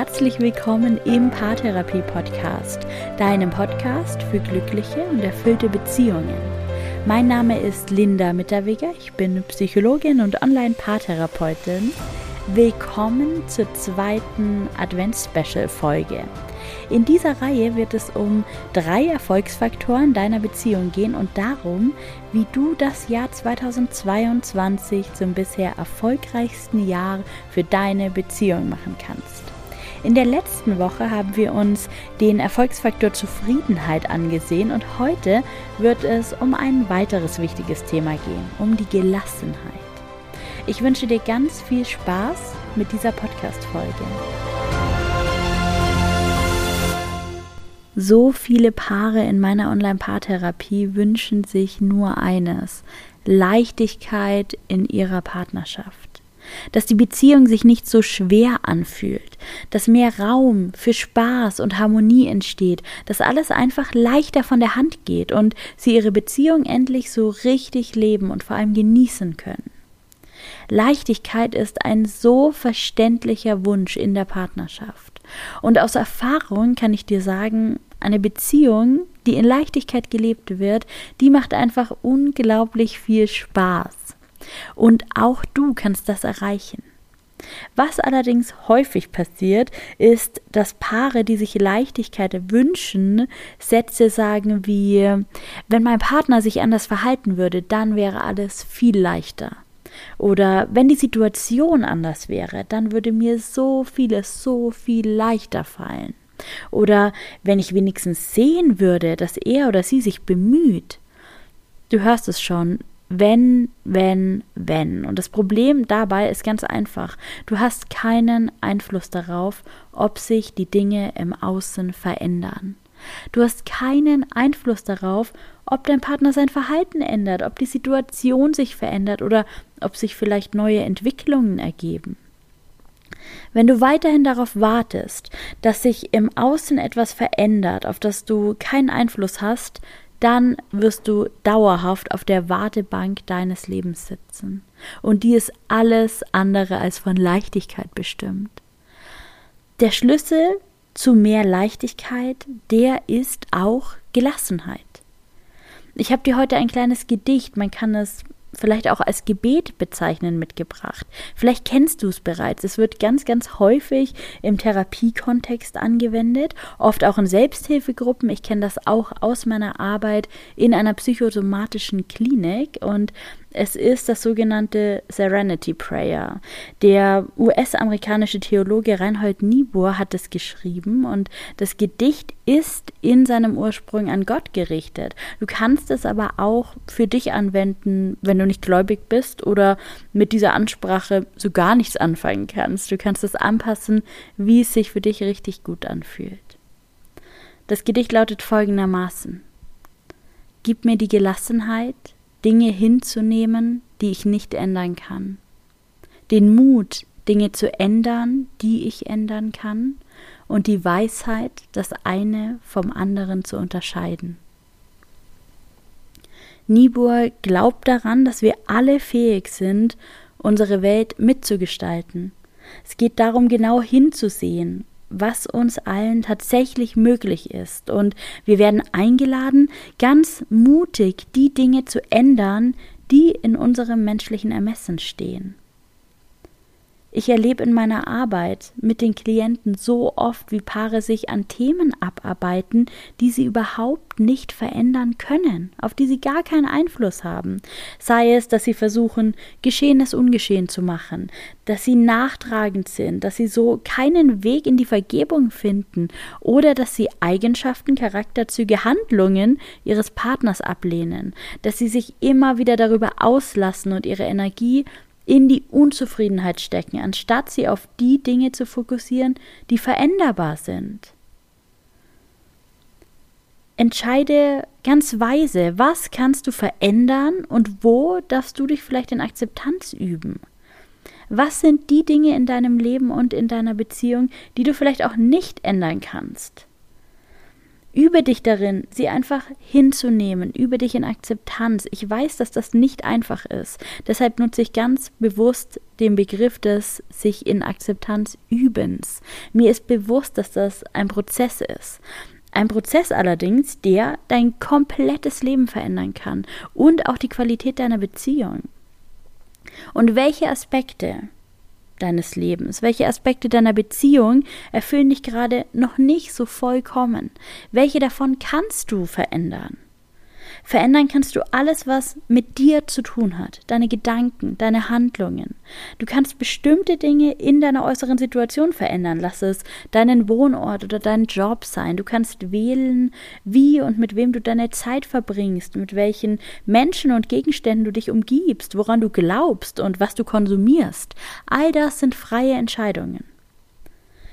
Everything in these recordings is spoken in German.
herzlich willkommen im Paartherapie Podcast, deinem Podcast für glückliche und erfüllte Beziehungen. Mein Name ist Linda Mitterweger, ich bin Psychologin und Online-Paartherapeutin. Willkommen zur zweiten Advents-Special-Folge. In dieser Reihe wird es um drei Erfolgsfaktoren deiner Beziehung gehen und darum, wie du das Jahr 2022 zum bisher erfolgreichsten Jahr für deine Beziehung machen kannst. In der letzten Woche haben wir uns den Erfolgsfaktor Zufriedenheit angesehen und heute wird es um ein weiteres wichtiges Thema gehen, um die Gelassenheit. Ich wünsche dir ganz viel Spaß mit dieser Podcast-Folge. So viele Paare in meiner Online-Paartherapie wünschen sich nur eines: Leichtigkeit in ihrer Partnerschaft. Dass die Beziehung sich nicht so schwer anfühlt, dass mehr Raum für Spaß und Harmonie entsteht, dass alles einfach leichter von der Hand geht und sie ihre Beziehung endlich so richtig leben und vor allem genießen können. Leichtigkeit ist ein so verständlicher Wunsch in der Partnerschaft. Und aus Erfahrung kann ich dir sagen, eine Beziehung, die in Leichtigkeit gelebt wird, die macht einfach unglaublich viel Spaß. Und auch du kannst das erreichen. Was allerdings häufig passiert, ist, dass Paare, die sich Leichtigkeit wünschen, Sätze sagen wie, wenn mein Partner sich anders verhalten würde, dann wäre alles viel leichter. Oder wenn die Situation anders wäre, dann würde mir so vieles so viel leichter fallen. Oder wenn ich wenigstens sehen würde, dass er oder sie sich bemüht. Du hörst es schon, wenn, wenn, wenn. Und das Problem dabei ist ganz einfach. Du hast keinen Einfluss darauf, ob sich die Dinge im Außen verändern. Du hast keinen Einfluss darauf, ob dein Partner sein Verhalten ändert, ob die Situation sich verändert oder ob sich vielleicht neue Entwicklungen ergeben. Wenn du weiterhin darauf wartest, dass sich im Außen etwas verändert, auf das du keinen Einfluss hast, dann wirst du dauerhaft auf der Wartebank deines Lebens sitzen. Und die ist alles andere als von Leichtigkeit bestimmt. Der Schlüssel zu mehr Leichtigkeit, der ist auch Gelassenheit. Ich habe dir heute ein kleines Gedicht, man kann es vielleicht auch als Gebet bezeichnen mitgebracht. Vielleicht kennst du es bereits. Es wird ganz, ganz häufig im Therapiekontext angewendet, oft auch in Selbsthilfegruppen. Ich kenne das auch aus meiner Arbeit in einer psychosomatischen Klinik und es ist das sogenannte Serenity Prayer. Der US-amerikanische Theologe Reinhold Niebuhr hat es geschrieben und das Gedicht ist in seinem Ursprung an Gott gerichtet. Du kannst es aber auch für dich anwenden, wenn du nicht gläubig bist oder mit dieser Ansprache so gar nichts anfangen kannst. Du kannst es anpassen, wie es sich für dich richtig gut anfühlt. Das Gedicht lautet folgendermaßen. Gib mir die Gelassenheit, Dinge hinzunehmen, die ich nicht ändern kann. Den Mut, Dinge zu ändern, die ich ändern kann. Und die Weisheit, das eine vom anderen zu unterscheiden. Niebuhr glaubt daran, dass wir alle fähig sind, unsere Welt mitzugestalten. Es geht darum, genau hinzusehen was uns allen tatsächlich möglich ist. Und wir werden eingeladen, ganz mutig die Dinge zu ändern, die in unserem menschlichen Ermessen stehen. Ich erlebe in meiner Arbeit mit den Klienten so oft, wie Paare sich an Themen abarbeiten, die sie überhaupt nicht verändern können, auf die sie gar keinen Einfluss haben. Sei es, dass sie versuchen, Geschehenes ungeschehen zu machen, dass sie nachtragend sind, dass sie so keinen Weg in die Vergebung finden oder dass sie Eigenschaften, Charakterzüge, Handlungen ihres Partners ablehnen, dass sie sich immer wieder darüber auslassen und ihre Energie in die Unzufriedenheit stecken, anstatt sie auf die Dinge zu fokussieren, die veränderbar sind. Entscheide ganz weise, was kannst du verändern und wo darfst du dich vielleicht in Akzeptanz üben. Was sind die Dinge in deinem Leben und in deiner Beziehung, die du vielleicht auch nicht ändern kannst? Übe dich darin, sie einfach hinzunehmen, übe dich in Akzeptanz. Ich weiß, dass das nicht einfach ist. Deshalb nutze ich ganz bewusst den Begriff des sich in Akzeptanz übens. Mir ist bewusst, dass das ein Prozess ist. Ein Prozess allerdings, der dein komplettes Leben verändern kann und auch die Qualität deiner Beziehung. Und welche Aspekte deines Lebens? Welche Aspekte deiner Beziehung erfüllen dich gerade noch nicht so vollkommen? Welche davon kannst du verändern? Verändern kannst du alles, was mit dir zu tun hat, deine Gedanken, deine Handlungen. Du kannst bestimmte Dinge in deiner äußeren Situation verändern. Lass es deinen Wohnort oder deinen Job sein. Du kannst wählen, wie und mit wem du deine Zeit verbringst, mit welchen Menschen und Gegenständen du dich umgibst, woran du glaubst und was du konsumierst. All das sind freie Entscheidungen.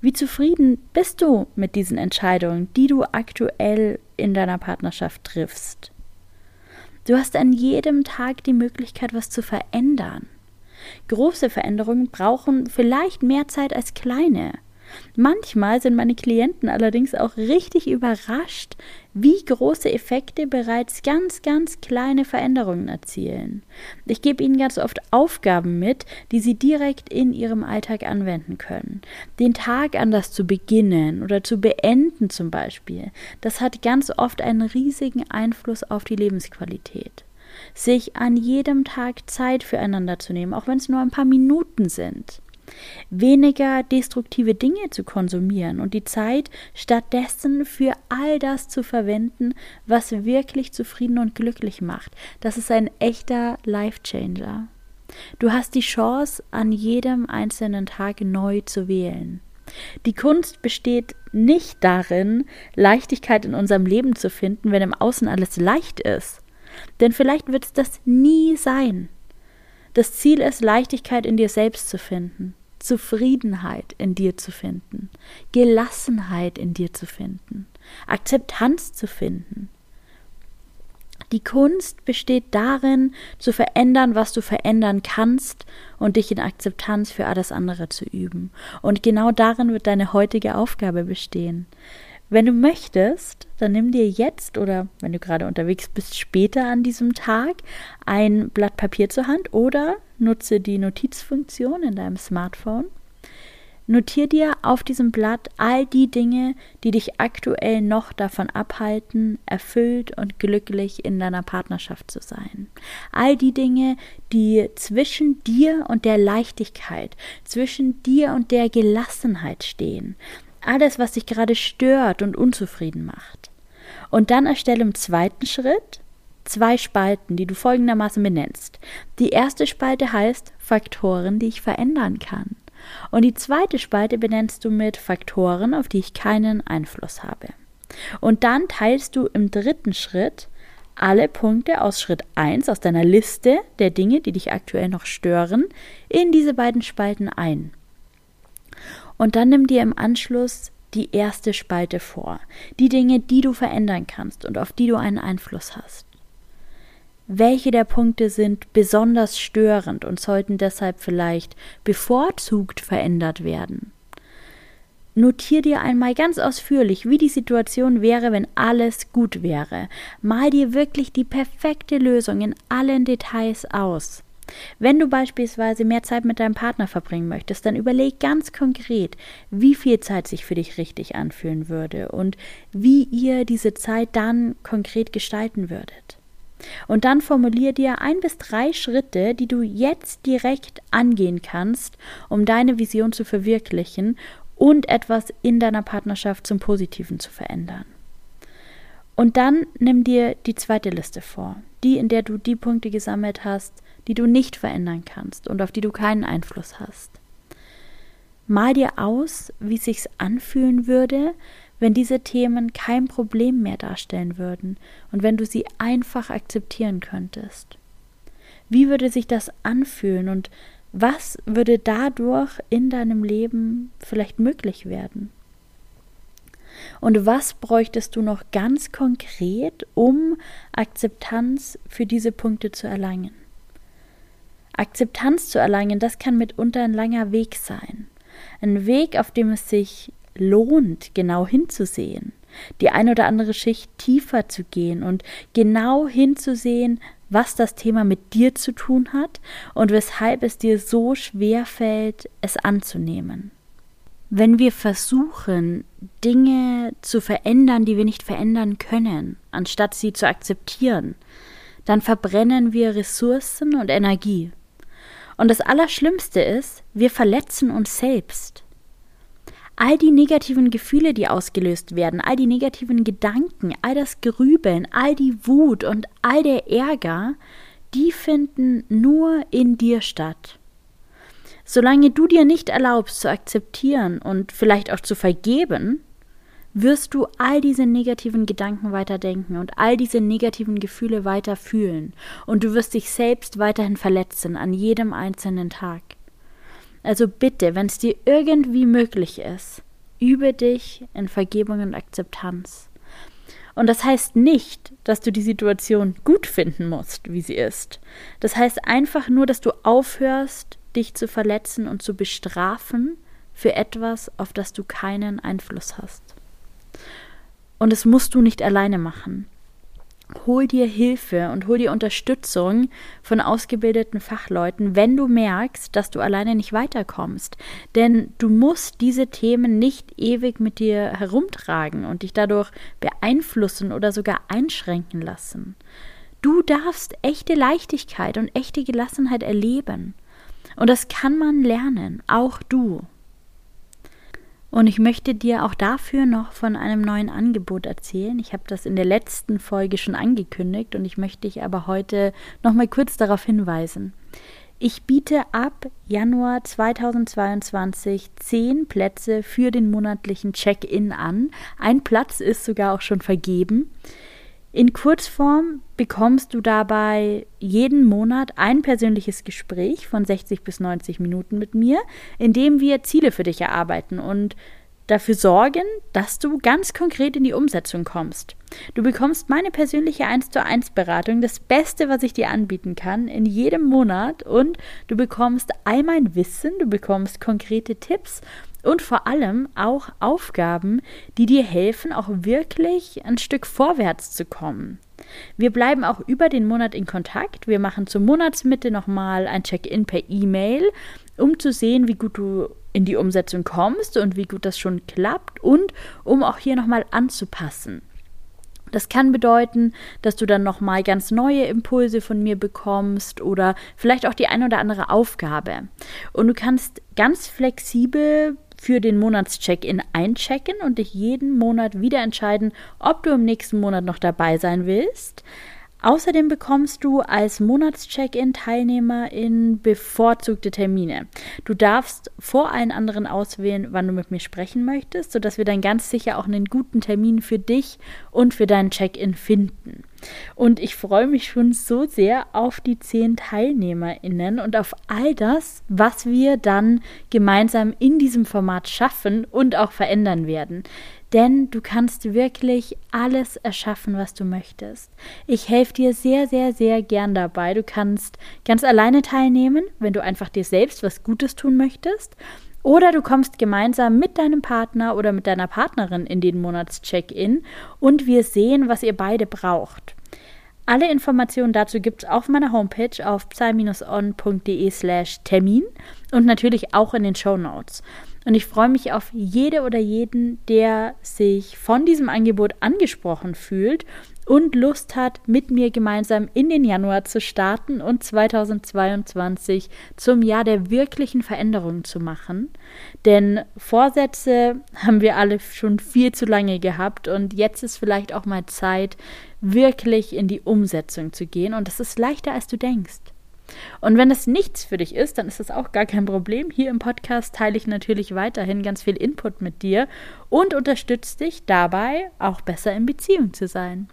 Wie zufrieden bist du mit diesen Entscheidungen, die du aktuell in deiner Partnerschaft triffst? Du hast an jedem Tag die Möglichkeit, was zu verändern. Große Veränderungen brauchen vielleicht mehr Zeit als kleine. Manchmal sind meine Klienten allerdings auch richtig überrascht, wie große Effekte bereits ganz, ganz kleine Veränderungen erzielen. Ich gebe ihnen ganz oft Aufgaben mit, die sie direkt in ihrem Alltag anwenden können. Den Tag anders zu beginnen oder zu beenden zum Beispiel, das hat ganz oft einen riesigen Einfluss auf die Lebensqualität sich an jedem Tag Zeit füreinander zu nehmen, auch wenn es nur ein paar Minuten sind weniger destruktive Dinge zu konsumieren und die Zeit stattdessen für all das zu verwenden, was wirklich zufrieden und glücklich macht. Das ist ein echter Life-Changer. Du hast die Chance, an jedem einzelnen Tag neu zu wählen. Die Kunst besteht nicht darin, Leichtigkeit in unserem Leben zu finden, wenn im Außen alles leicht ist. Denn vielleicht wird es das nie sein. Das Ziel ist, Leichtigkeit in dir selbst zu finden. Zufriedenheit in dir zu finden, Gelassenheit in dir zu finden, Akzeptanz zu finden. Die Kunst besteht darin, zu verändern, was du verändern kannst und dich in Akzeptanz für alles andere zu üben. Und genau darin wird deine heutige Aufgabe bestehen. Wenn du möchtest, dann nimm dir jetzt oder wenn du gerade unterwegs bist, später an diesem Tag ein Blatt Papier zur Hand oder nutze die Notizfunktion in deinem Smartphone. Notier dir auf diesem Blatt all die Dinge, die dich aktuell noch davon abhalten, erfüllt und glücklich in deiner Partnerschaft zu sein. All die Dinge, die zwischen dir und der Leichtigkeit, zwischen dir und der Gelassenheit stehen. Alles, was dich gerade stört und unzufrieden macht. Und dann erstelle im zweiten Schritt zwei Spalten, die du folgendermaßen benennst. Die erste Spalte heißt Faktoren, die ich verändern kann. Und die zweite Spalte benennst du mit Faktoren, auf die ich keinen Einfluss habe. Und dann teilst du im dritten Schritt alle Punkte aus Schritt 1 aus deiner Liste der Dinge, die dich aktuell noch stören, in diese beiden Spalten ein. Und dann nimm dir im Anschluss die erste Spalte vor, die Dinge, die du verändern kannst und auf die du einen Einfluss hast welche der Punkte sind besonders störend und sollten deshalb vielleicht bevorzugt verändert werden. Notier dir einmal ganz ausführlich, wie die Situation wäre, wenn alles gut wäre. Mal dir wirklich die perfekte Lösung in allen Details aus. Wenn du beispielsweise mehr Zeit mit deinem Partner verbringen möchtest, dann überleg ganz konkret, wie viel Zeit sich für dich richtig anfühlen würde und wie ihr diese Zeit dann konkret gestalten würdet. Und dann formulier dir ein bis drei Schritte, die du jetzt direkt angehen kannst, um deine Vision zu verwirklichen und etwas in deiner Partnerschaft zum Positiven zu verändern. Und dann nimm dir die zweite Liste vor, die, in der du die Punkte gesammelt hast, die du nicht verändern kannst und auf die du keinen Einfluss hast. Mal dir aus, wie sich's anfühlen würde, wenn diese Themen kein Problem mehr darstellen würden und wenn du sie einfach akzeptieren könntest? Wie würde sich das anfühlen und was würde dadurch in deinem Leben vielleicht möglich werden? Und was bräuchtest du noch ganz konkret, um Akzeptanz für diese Punkte zu erlangen? Akzeptanz zu erlangen, das kann mitunter ein langer Weg sein. Ein Weg, auf dem es sich lohnt, genau hinzusehen. die ein oder andere Schicht tiefer zu gehen und genau hinzusehen, was das Thema mit dir zu tun hat und weshalb es dir so schwer fällt, es anzunehmen. Wenn wir versuchen, Dinge zu verändern, die wir nicht verändern können, anstatt sie zu akzeptieren, dann verbrennen wir Ressourcen und Energie. Und das Allerschlimmste ist, wir verletzen uns selbst. All die negativen Gefühle, die ausgelöst werden, all die negativen Gedanken, all das Grübeln, all die Wut und all der Ärger, die finden nur in dir statt. Solange du dir nicht erlaubst zu akzeptieren und vielleicht auch zu vergeben, wirst du all diese negativen Gedanken weiterdenken und all diese negativen Gefühle weiter fühlen und du wirst dich selbst weiterhin verletzen an jedem einzelnen Tag. Also bitte, wenn es dir irgendwie möglich ist, übe dich in Vergebung und Akzeptanz. Und das heißt nicht, dass du die Situation gut finden musst, wie sie ist. Das heißt einfach nur, dass du aufhörst, dich zu verletzen und zu bestrafen für etwas, auf das du keinen Einfluss hast. Und das musst du nicht alleine machen. Hol dir Hilfe und hol dir Unterstützung von ausgebildeten Fachleuten, wenn du merkst, dass du alleine nicht weiterkommst. Denn du musst diese Themen nicht ewig mit dir herumtragen und dich dadurch beeinflussen oder sogar einschränken lassen. Du darfst echte Leichtigkeit und echte Gelassenheit erleben. Und das kann man lernen, auch du. Und ich möchte dir auch dafür noch von einem neuen Angebot erzählen. Ich habe das in der letzten Folge schon angekündigt und ich möchte dich aber heute noch mal kurz darauf hinweisen. Ich biete ab Januar 2022 zehn Plätze für den monatlichen Check-in an. Ein Platz ist sogar auch schon vergeben. In Kurzform bekommst du dabei jeden Monat ein persönliches Gespräch von 60 bis 90 Minuten mit mir, in dem wir Ziele für dich erarbeiten und dafür sorgen, dass du ganz konkret in die Umsetzung kommst. Du bekommst meine persönliche 1 zu 1 Beratung, das Beste, was ich dir anbieten kann, in jedem Monat und du bekommst all mein Wissen, du bekommst konkrete Tipps und vor allem auch Aufgaben, die dir helfen, auch wirklich ein Stück vorwärts zu kommen. Wir bleiben auch über den Monat in Kontakt. Wir machen zur Monatsmitte nochmal ein Check-in per E-Mail, um zu sehen, wie gut du in die Umsetzung kommst und wie gut das schon klappt und um auch hier nochmal anzupassen. Das kann bedeuten, dass du dann nochmal ganz neue Impulse von mir bekommst oder vielleicht auch die ein oder andere Aufgabe. Und du kannst ganz flexibel für den Monatscheck-in einchecken und dich jeden Monat wieder entscheiden, ob du im nächsten Monat noch dabei sein willst. Außerdem bekommst du als Monatscheck-in-Teilnehmerin bevorzugte Termine. Du darfst vor allen anderen auswählen, wann du mit mir sprechen möchtest, sodass wir dann ganz sicher auch einen guten Termin für dich und für deinen Check-in finden. Und ich freue mich schon so sehr auf die zehn TeilnehmerInnen und auf all das, was wir dann gemeinsam in diesem Format schaffen und auch verändern werden. Denn du kannst wirklich alles erschaffen, was du möchtest. Ich helfe dir sehr, sehr, sehr gern dabei. Du kannst ganz alleine teilnehmen, wenn du einfach dir selbst was Gutes tun möchtest. Oder du kommst gemeinsam mit deinem Partner oder mit deiner Partnerin in den Monatscheck-in und wir sehen, was ihr beide braucht. Alle Informationen dazu gibt es auf meiner Homepage auf psi-on.de slash Termin und natürlich auch in den Show Notes. Und ich freue mich auf jede oder jeden, der sich von diesem Angebot angesprochen fühlt und Lust hat, mit mir gemeinsam in den Januar zu starten und 2022 zum Jahr der wirklichen Veränderungen zu machen. Denn Vorsätze haben wir alle schon viel zu lange gehabt und jetzt ist vielleicht auch mal Zeit, wirklich in die Umsetzung zu gehen und das ist leichter, als du denkst. Und wenn es nichts für dich ist, dann ist das auch gar kein Problem. Hier im Podcast teile ich natürlich weiterhin ganz viel Input mit dir und unterstütze dich dabei, auch besser in Beziehung zu sein.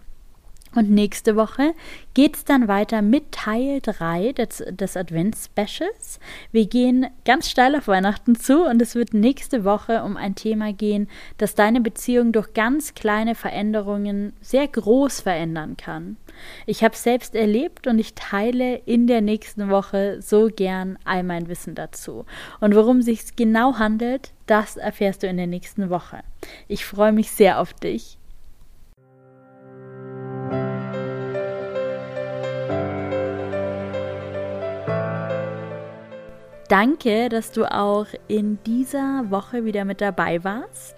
Und nächste Woche geht es dann weiter mit Teil 3 des, des Advents-Specials. Wir gehen ganz steil auf Weihnachten zu und es wird nächste Woche um ein Thema gehen, das deine Beziehung durch ganz kleine Veränderungen sehr groß verändern kann. Ich habe es selbst erlebt und ich teile in der nächsten Woche so gern all mein Wissen dazu. Und worum sich genau handelt, das erfährst du in der nächsten Woche. Ich freue mich sehr auf dich. Danke, dass du auch in dieser Woche wieder mit dabei warst.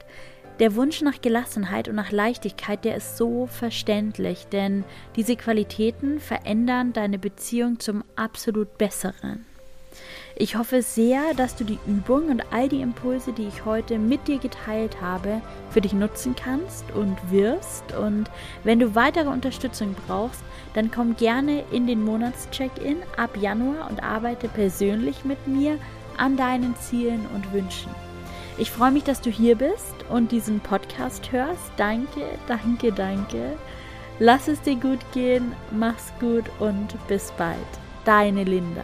Der Wunsch nach Gelassenheit und nach Leichtigkeit, der ist so verständlich, denn diese Qualitäten verändern deine Beziehung zum absolut Besseren. Ich hoffe sehr, dass du die Übung und all die Impulse, die ich heute mit dir geteilt habe, für dich nutzen kannst und wirst. Und wenn du weitere Unterstützung brauchst, dann komm gerne in den Monatscheck-in ab Januar und arbeite persönlich mit mir an deinen Zielen und Wünschen. Ich freue mich, dass du hier bist und diesen Podcast hörst. Danke, danke, danke. Lass es dir gut gehen, mach's gut und bis bald. Deine Linda.